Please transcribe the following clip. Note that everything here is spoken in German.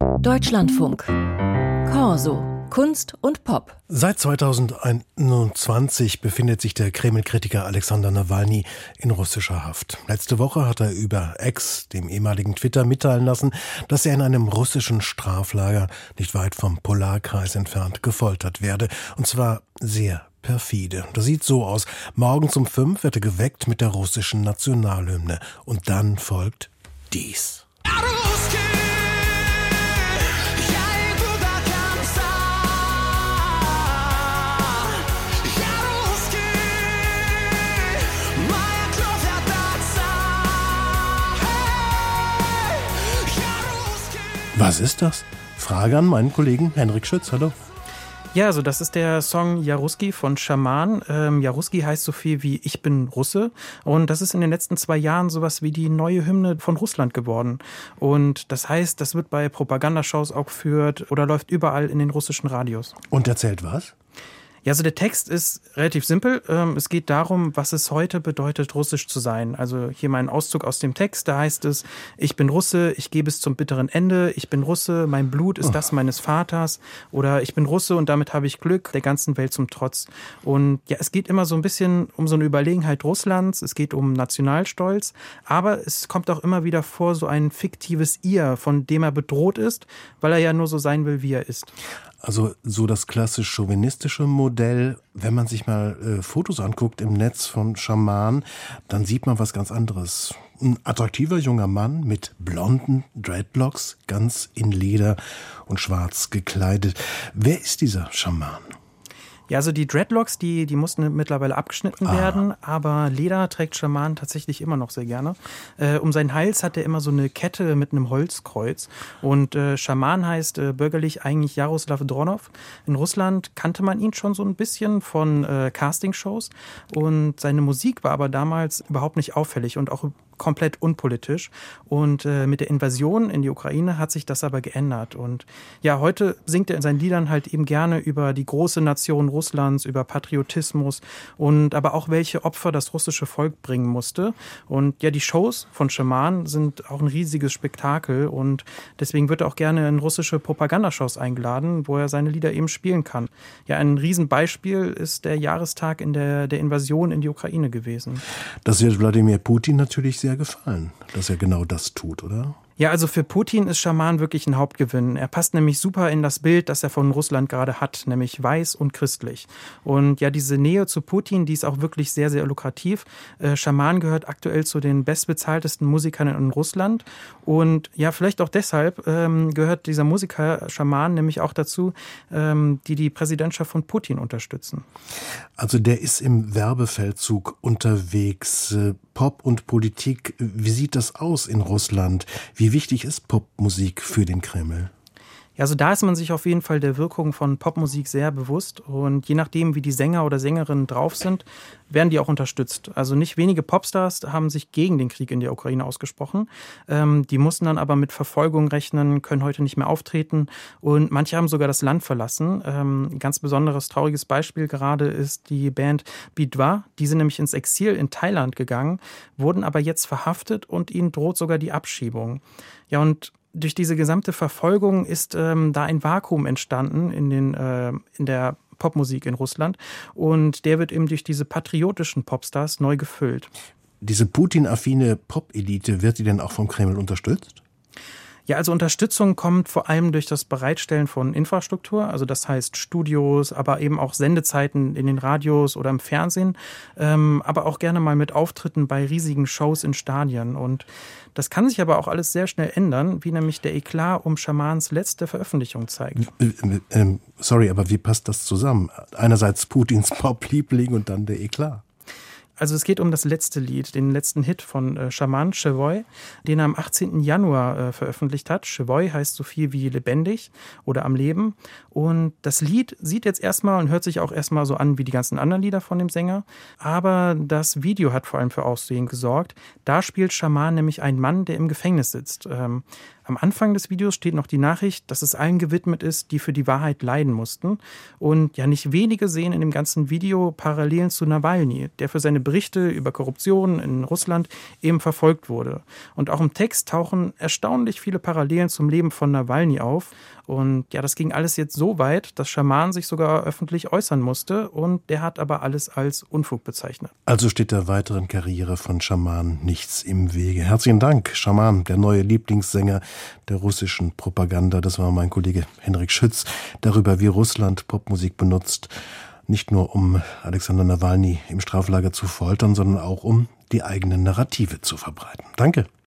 Deutschlandfunk. Corso. Kunst und Pop. Seit 2021 befindet sich der Kreml-Kritiker Alexander Nawalny in russischer Haft. Letzte Woche hat er über Ex, dem ehemaligen Twitter, mitteilen lassen, dass er in einem russischen Straflager nicht weit vom Polarkreis entfernt gefoltert werde. Und zwar sehr perfide. Das sieht so aus. Morgens um fünf wird er geweckt mit der russischen Nationalhymne. Und dann folgt dies. Was ist das? Frage an meinen Kollegen Henrik Schütz. Hallo. Ja, also das ist der Song Jaruski von Schaman. Ähm, Jaruski heißt so viel wie Ich bin Russe. Und das ist in den letzten zwei Jahren sowas wie die neue Hymne von Russland geworden. Und das heißt, das wird bei Propagandashows auch geführt oder läuft überall in den russischen Radios. Und erzählt was? Ja, also der Text ist relativ simpel. Ähm, es geht darum, was es heute bedeutet, russisch zu sein. Also hier mal ein Auszug aus dem Text. Da heißt es, ich bin Russe, ich gehe bis zum bitteren Ende, ich bin Russe, mein Blut ist das meines Vaters. Oder ich bin Russe und damit habe ich Glück, der ganzen Welt zum Trotz. Und ja, es geht immer so ein bisschen um so eine Überlegenheit Russlands, es geht um Nationalstolz, aber es kommt auch immer wieder vor, so ein fiktives Ihr, von dem er bedroht ist, weil er ja nur so sein will, wie er ist. Also so das klassisch chauvinistische Modell, wenn man sich mal äh, Fotos anguckt im Netz von Schaman, dann sieht man was ganz anderes. Ein attraktiver junger Mann mit blonden Dreadlocks, ganz in Leder und schwarz gekleidet. Wer ist dieser Schaman? Ja, also die Dreadlocks, die, die mussten mittlerweile abgeschnitten ah. werden, aber Leder trägt Schaman tatsächlich immer noch sehr gerne. Äh, um seinen Hals hat er immer so eine Kette mit einem Holzkreuz. Und äh, Schaman heißt äh, bürgerlich eigentlich Jaroslav Dronov. In Russland kannte man ihn schon so ein bisschen von äh, Castingshows und seine Musik war aber damals überhaupt nicht auffällig und auch komplett unpolitisch. Und äh, mit der Invasion in die Ukraine hat sich das aber geändert. Und ja, heute singt er in seinen Liedern halt eben gerne über die große Nation Russlands, über Patriotismus und aber auch welche Opfer das russische Volk bringen musste. Und ja, die Shows von Schaman sind auch ein riesiges Spektakel und deswegen wird er auch gerne in russische Propagandashows eingeladen, wo er seine Lieder eben spielen kann. Ja, ein Riesenbeispiel ist der Jahrestag in der, der Invasion in die Ukraine gewesen. Das wird Wladimir Putin natürlich sehr sehr gefallen, dass er genau das tut, oder? Ja, also für Putin ist Schaman wirklich ein Hauptgewinn. Er passt nämlich super in das Bild, das er von Russland gerade hat, nämlich weiß und christlich. Und ja, diese Nähe zu Putin, die ist auch wirklich sehr, sehr lukrativ. Äh, Schaman gehört aktuell zu den bestbezahltesten Musikern in Russland. Und ja, vielleicht auch deshalb ähm, gehört dieser Musiker Schaman nämlich auch dazu, ähm, die die Präsidentschaft von Putin unterstützen. Also der ist im Werbefeldzug unterwegs. Äh, Pop und Politik, wie sieht das aus in Russland? Wie wichtig ist Popmusik für den Kreml? Ja, also da ist man sich auf jeden Fall der Wirkung von Popmusik sehr bewusst und je nachdem, wie die Sänger oder Sängerinnen drauf sind, werden die auch unterstützt. Also nicht wenige Popstars haben sich gegen den Krieg in der Ukraine ausgesprochen. Ähm, die mussten dann aber mit Verfolgung rechnen, können heute nicht mehr auftreten und manche haben sogar das Land verlassen. Ähm, ein ganz besonderes trauriges Beispiel gerade ist die Band Bidwa. Die sind nämlich ins Exil in Thailand gegangen, wurden aber jetzt verhaftet und ihnen droht sogar die Abschiebung. Ja, und durch diese gesamte Verfolgung ist ähm, da ein Vakuum entstanden in, den, äh, in der Popmusik in Russland und der wird eben durch diese patriotischen Popstars neu gefüllt. Diese Putin-affine Pop-Elite, wird die denn auch vom Kreml unterstützt? Ja, also Unterstützung kommt vor allem durch das Bereitstellen von Infrastruktur, also das heißt Studios, aber eben auch Sendezeiten in den Radios oder im Fernsehen, ähm, aber auch gerne mal mit Auftritten bei riesigen Shows in Stadien. Und das kann sich aber auch alles sehr schnell ändern, wie nämlich der Eklat um Schamans letzte Veröffentlichung zeigt. Ähm, sorry, aber wie passt das zusammen? Einerseits Putins Pop-Liebling und dann der Eklat. Also es geht um das letzte Lied, den letzten Hit von äh, Shaman Chevoy, den er am 18. Januar äh, veröffentlicht hat. Chevoy heißt so viel wie lebendig oder am Leben. Und das Lied sieht jetzt erstmal und hört sich auch erstmal so an wie die ganzen anderen Lieder von dem Sänger. Aber das Video hat vor allem für Aussehen gesorgt. Da spielt Shaman nämlich einen Mann, der im Gefängnis sitzt. Ähm, Am Anfang des Videos steht noch die Nachricht, dass es allen gewidmet ist, die für die Wahrheit leiden mussten. Und ja, nicht wenige sehen in dem ganzen Video Parallelen zu Nawalny, der für seine Berichte über Korruption in Russland eben verfolgt wurde. Und auch im Text tauchen erstaunlich viele Parallelen zum Leben von Nawalny auf. Und ja, das ging alles jetzt so weit, dass Schaman sich sogar öffentlich äußern musste und der hat aber alles als Unfug bezeichnet. Also steht der weiteren Karriere von Schaman nichts im Wege. Herzlichen Dank, Schaman, der neue Lieblingssänger der russischen Propaganda. Das war mein Kollege Henrik Schütz darüber, wie Russland Popmusik benutzt. Nicht nur um Alexander Nawalny im Straflager zu foltern, sondern auch um die eigenen Narrative zu verbreiten. Danke.